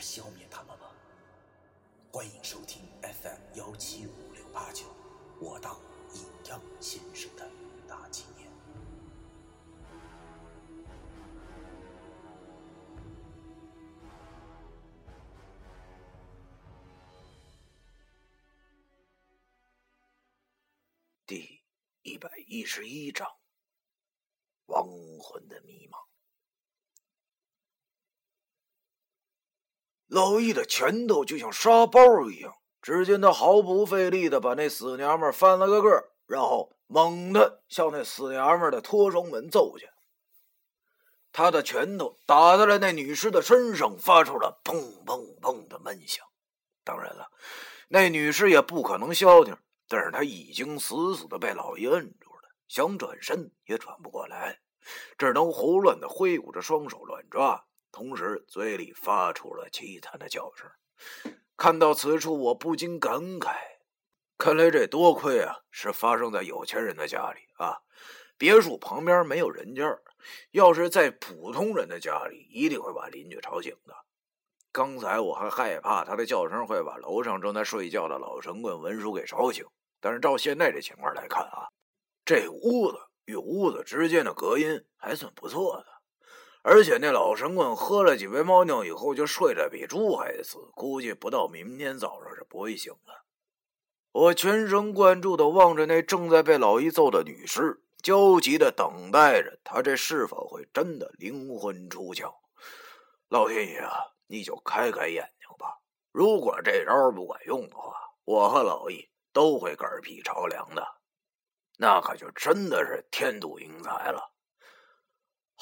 消灭他们吗？欢迎收听 FM 幺七五六八九，我当阴阳先生的大纪念。第一百一十一章：亡魂的迷茫。老易的拳头就像沙包一样，只见他毫不费力的把那死娘们翻了个个，然后猛地向那死娘们的脱窗门揍去。他的拳头打在了那女尸的身上，发出了砰砰砰的闷响。当然了，那女尸也不可能消停，但是她已经死死的被老易摁住了，想转身也转不过来，只能胡乱的挥舞着双手乱抓。同时，嘴里发出了凄惨的叫声。看到此处，我不禁感慨：看来这多亏啊，是发生在有钱人的家里啊！别墅旁边没有人家，要是在普通人的家里，一定会把邻居吵醒的。刚才我还害怕他的叫声会把楼上正在睡觉的老神棍文叔给吵醒，但是照现在这情况来看啊，这屋子与屋子之间的隔音还算不错的。而且那老神棍喝了几杯猫尿以后就睡得比猪还死，估计不到明天早上是不会醒了。我全神贯注地望着那正在被老易揍的女尸，焦急地等待着他这是否会真的灵魂出窍。老天爷啊，你就开开眼睛吧！如果这招不管用的话，我和老易都会嗝屁着凉的，那可就真的是天妒英才了。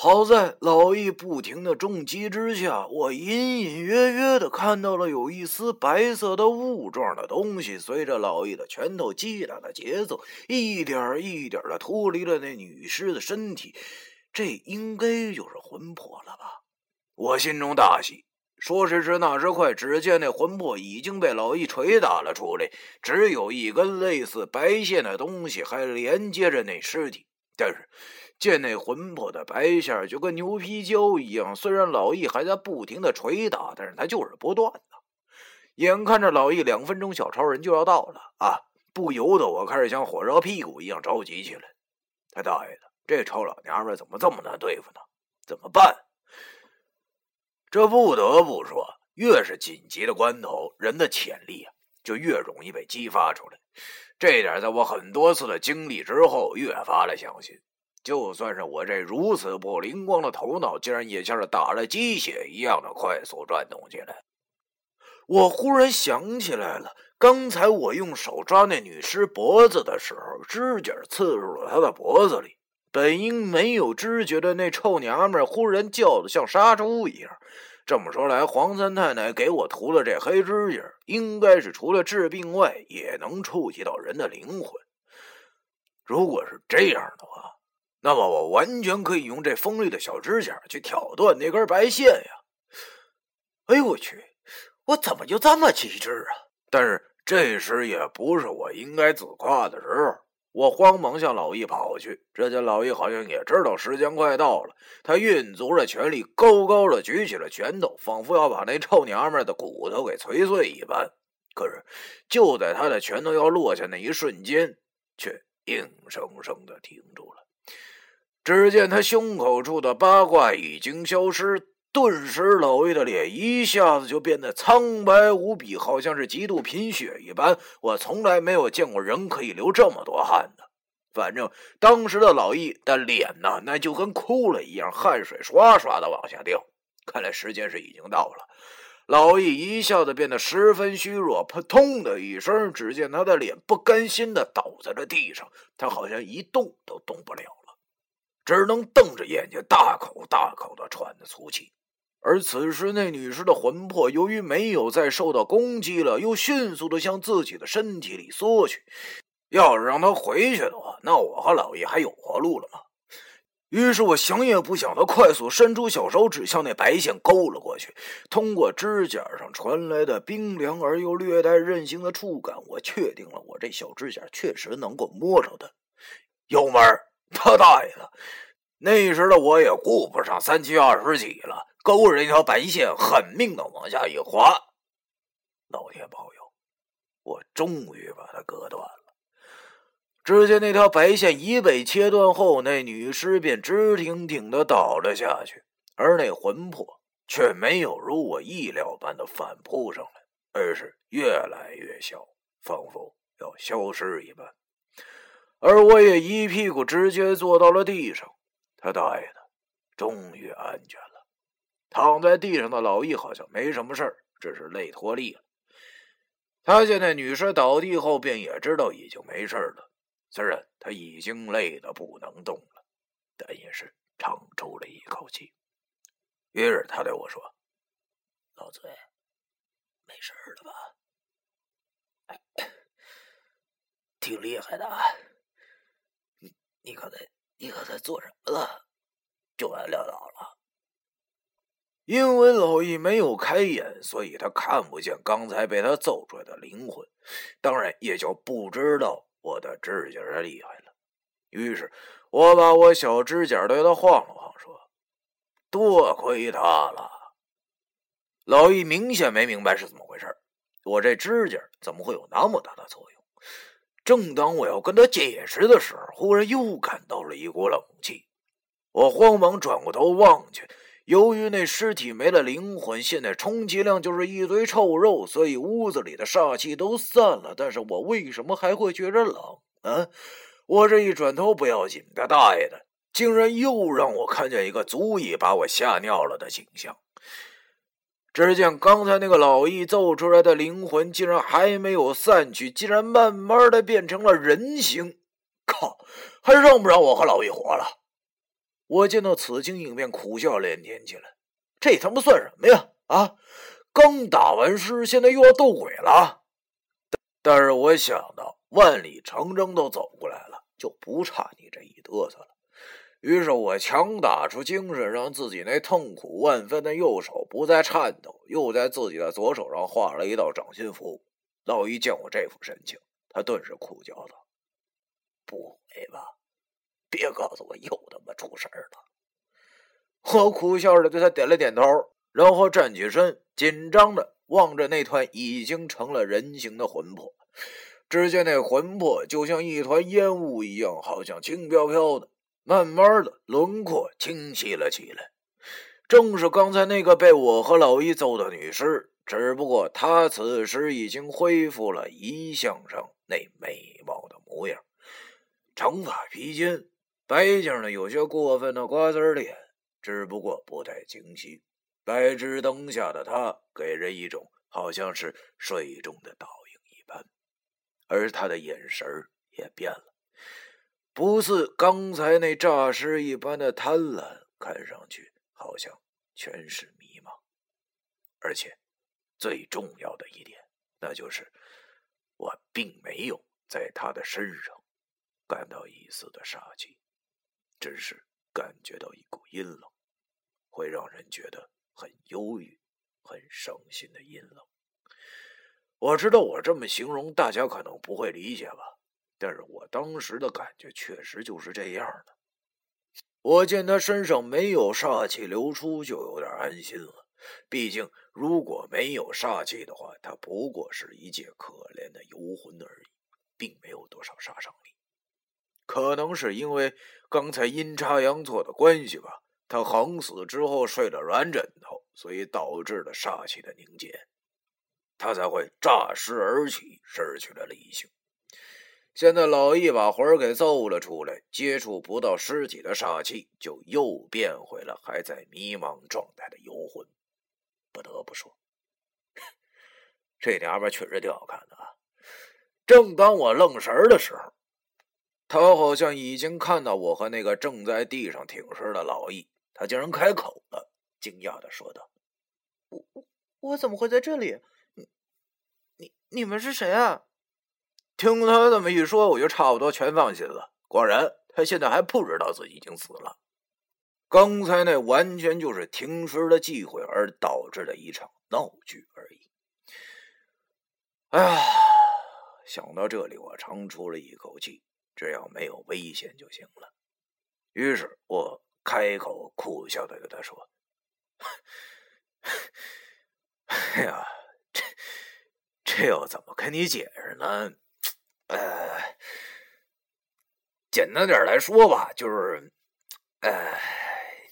好在老易不停的重击之下，我隐隐约约的看到了有一丝白色的雾状的东西，随着老易的拳头击打的节奏，一点一点的脱离了那女尸的身体。这应该就是魂魄了吧？我心中大喜。说时迟，那时快，只见那魂魄已经被老易捶打了出来，只有一根类似白线的东西还连接着那尸体，但是。见那魂魄的白线就跟牛皮胶一样，虽然老易还在不停的捶打，但是他就是不断的。眼看着老易两分钟小超人就要到了啊，不由得我开始像火烧屁股一样着急起来。他大爷的，这臭老娘们怎么这么难对付呢？怎么办？这不得不说，越是紧急的关头，人的潜力啊就越容易被激发出来。这点在我很多次的经历之后，越发的相信。就算是我这如此不灵光的头脑，竟然也像是打了鸡血一样的快速转动起来。我忽然想起来了，刚才我用手抓那女尸脖子的时候，指甲刺入了她的脖子里。本应没有知觉的那臭娘们，忽然叫的像杀猪一样。这么说来，黄三太太给我涂了这黑指甲，应该是除了治病外，也能触及到人的灵魂。如果是这样的话，那么我完全可以用这锋利的小指甲去挑断那根白线呀！哎呦我去，我怎么就这么机智啊？但是这时也不是我应该自夸的时候。我慌忙向老易跑去，只见老易好像也知道时间快到了，他运足了全力，高高的举起了拳头，仿佛要把那臭娘们的骨头给捶碎一般。可是就在他的拳头要落下那一瞬间，却硬生生的停住了。只见他胸口处的八卦已经消失，顿时老易的脸一下子就变得苍白无比，好像是极度贫血一般。我从来没有见过人可以流这么多汗的。反正当时的老易的脸呢，那就跟哭了一样，汗水刷刷的往下掉。看来时间是已经到了。老易一下子变得十分虚弱，扑通的一声，只见他的脸不甘心的倒在了地上，他好像一动都动不了了。只能瞪着眼睛，大口大口的喘着粗气。而此时那女尸的魂魄由于没有再受到攻击了，又迅速的向自己的身体里缩去。要是让她回去的话，那我和老爷还有活路了吗？于是我想也不想的快速伸出小手指，向那白线勾了过去。通过指甲上传来的冰凉而又略带韧性的触感，我确定了我这小指甲确实能够摸着它。有门 他大爷的！那时的我也顾不上三七二十几了，勾着一条白线，狠命的往下一划。老天保佑，我终于把它割断了。只见那条白线已被切断后，那女尸便直挺挺的倒了下去，而那魂魄却没有如我意料般的反扑上来，而是越来越小，仿佛要消失一般。而我也一屁股直接坐到了地上。他大爷的，终于安全了。躺在地上的老易好像没什么事儿，只是累脱力了。他见那女尸倒地后，便也知道已经没事了。虽然他已经累得不能动了，但也是长出了一口气。于是他对我说：“老崔，没事了吧？挺厉害的。你刚才……”你刚才做什么了？就完撂倒了。因为老易没有开眼，所以他看不见刚才被他揍出来的灵魂，当然也就不知道我的指甲的厉害了。于是，我把我小指甲对他晃了晃，说：“多亏他了。”老易明显没明白是怎么回事，我这指甲怎么会有那么大的作用？正当我要跟他解释的时候，忽然又感到了一股冷气。我慌忙转过头望去，由于那尸体没了灵魂，现在充其量就是一堆臭肉，所以屋子里的煞气都散了。但是我为什么还会觉着冷？啊！我这一转头不要紧，他大爷的，竟然又让我看见一个足以把我吓尿了的景象。只见刚才那个老易揍出来的灵魂，竟然还没有散去，竟然慢慢的变成了人形。靠，还让不让我和老易活了？我见到此情影便苦笑连天起来。这他妈算什么呀？啊，刚打完尸，现在又要斗鬼了。但是我想到万里长征都走过来了，就不差你这一嘚瑟了。于是我强打出精神，让自己那痛苦万分的右手不再颤抖，又在自己的左手上画了一道掌心符。老易见我这副神情，他顿时苦叫道：“不会吧？别告诉我又他妈出事儿了！”我苦笑着对他点了点头，然后站起身，紧张的望着那团已经成了人形的魂魄。只见那魂魄就像一团烟雾一样，好像轻飘飘的。慢慢的，轮廓清晰了起来，正是刚才那个被我和老易揍的女尸，只不过她此时已经恢复了遗像上那美貌的模样，长发披肩，白净的有些过分的瓜子脸，只不过不太清晰。白炽灯下的她，给人一种好像是水中的倒影一般，而她的眼神也变了。不似刚才那诈尸一般的贪婪，看上去好像全是迷茫，而且最重要的一点，那就是我并没有在他的身上感到一丝的杀气，只是感觉到一股阴冷，会让人觉得很忧郁、很伤心的阴冷。我知道我这么形容，大家可能不会理解吧。但是我当时的感觉确实就是这样的。我见他身上没有煞气流出，就有点安心了。毕竟如果没有煞气的话，他不过是一介可怜的游魂而已，并没有多少杀伤力。可能是因为刚才阴差阳错的关系吧，他横死之后睡了软枕头，所以导致了煞气的凝结，他才会诈尸而起，失去了理性。现在老易把魂儿给揍了出来，接触不到尸体的煞气，就又变回了还在迷茫状态的游魂。不得不说，这娘们确实挺好看的啊！正当我愣神儿的时候，他好像已经看到我和那个正在地上挺尸的老易，他竟然开口了，惊讶的说道：“我我怎么会在这里？你你你们是谁啊？”听他这么一说，我就差不多全放心了。果然，他现在还不知道自己已经死了。刚才那完全就是停尸的忌讳而导致的一场闹剧而已。哎呀，想到这里，我长出了一口气。只要没有危险就行了。于是我开口苦笑的对他说：“ 哎呀，这这要怎么跟你解释呢？呃，简单点来说吧，就是，呃，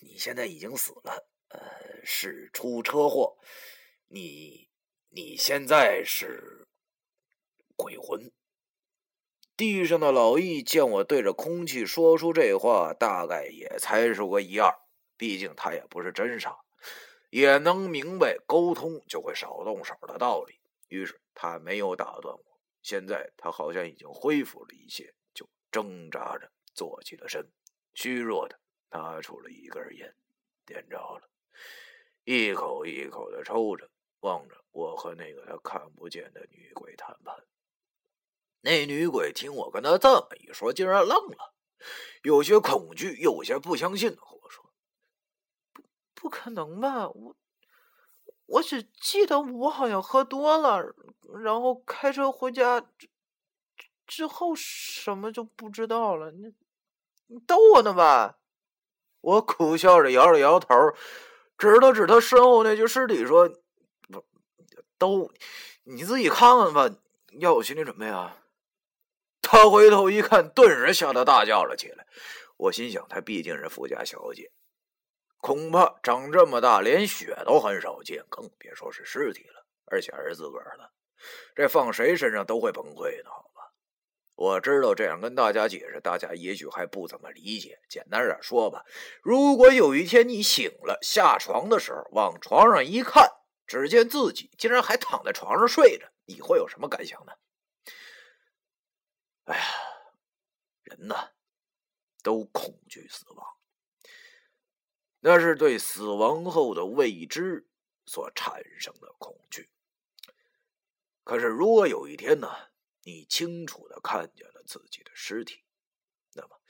你现在已经死了，呃，是出车祸，你你现在是鬼魂。”地上的老易见我对着空气说出这话，大概也猜出个一二。毕竟他也不是真傻，也能明白沟通就会少动手的道理。于是他没有打断我。现在他好像已经恢复了一些，就挣扎着坐起了身，虚弱的拿出了一根烟，点着了，一口一口的抽着，望着我和那个他看不见的女鬼谈判。那女鬼听我跟她这么一说，竟然愣了，有些恐惧，有些不相信的和我说：“不，不可能吧？我，我只记得我好像喝多了，然后开车回家之之后什么就不知道了。你，你逗我呢吧？” 我苦笑着摇了摇头，指了指他身后那具尸体说：“不，逗你，你自己看看吧，要有心理准备啊。”他回头一看，顿时吓得大叫了起来。我心想，她毕竟是富家小姐，恐怕长这么大连血都很少见，更别说是尸体了。而且还是自个儿的，这放谁身上都会崩溃的，好吧？我知道这样跟大家解释，大家也许还不怎么理解。简单点说吧，如果有一天你醒了，下床的时候往床上一看，只见自己竟然还躺在床上睡着，你会有什么感想呢？哎呀，人呐，都恐惧死亡，那是对死亡后的未知所产生的恐惧。可是，如果有一天呢，你清楚的看见了自己的尸体，那么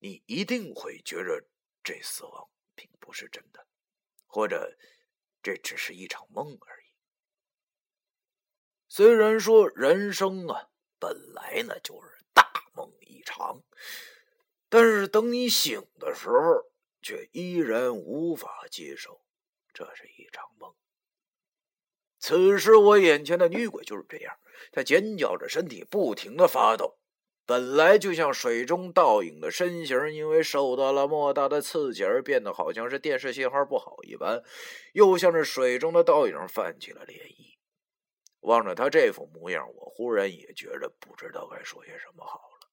你一定会觉着这死亡并不是真的，或者这只是一场梦而已。虽然说人生啊。本来呢就是大梦一场，但是等你醒的时候，却依然无法接受这是一场梦。此时我眼前的女鬼就是这样，她尖叫着，身体不停的发抖。本来就像水中倒影的身形，因为受到了莫大的刺激而变得好像是电视信号不好一般，又像是水中的倒影泛起了涟漪。望着他这副模样，我忽然也觉着不知道该说些什么好了，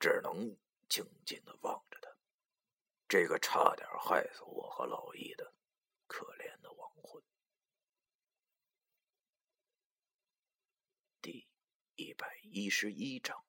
只能静静的望着他，这个差点害死我和老易的可怜的亡魂。第一百一十一章。